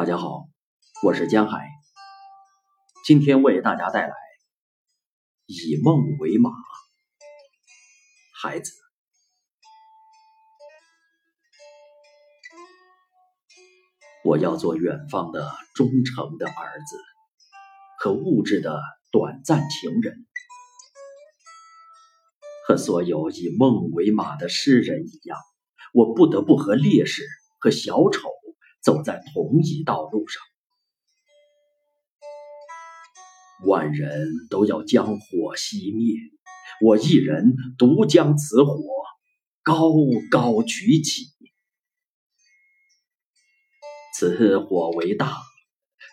大家好，我是江海，今天为大家带来《以梦为马》。孩子，我要做远方的忠诚的儿子和物质的短暂情人，和所有以梦为马的诗人一样，我不得不和烈士和小丑。走在同一道路上，万人都要将火熄灭，我一人独将此火高高举起。此火为大，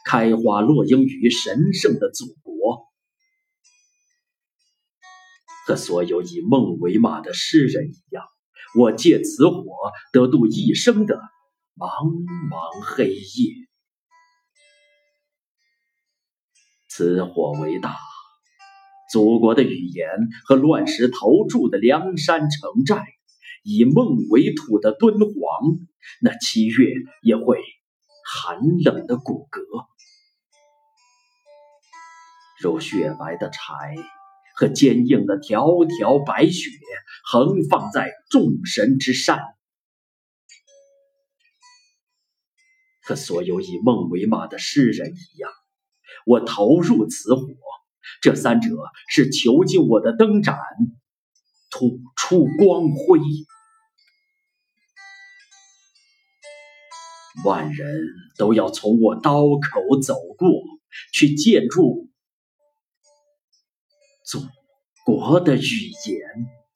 开花落英于神圣的祖国，和所有以梦为马的诗人一样，我借此火得度一生的。茫茫黑夜，此火为大，祖国的语言和乱石投筑的梁山城寨，以梦为土的敦煌，那七月也会寒冷的骨骼，如雪白的柴和坚硬的条条白雪，横放在众神之山。和所有以梦为马的诗人一样，我投入此火。这三者是囚禁我的灯盏，吐出光辉。万人都要从我刀口走过去，建筑祖国的语言。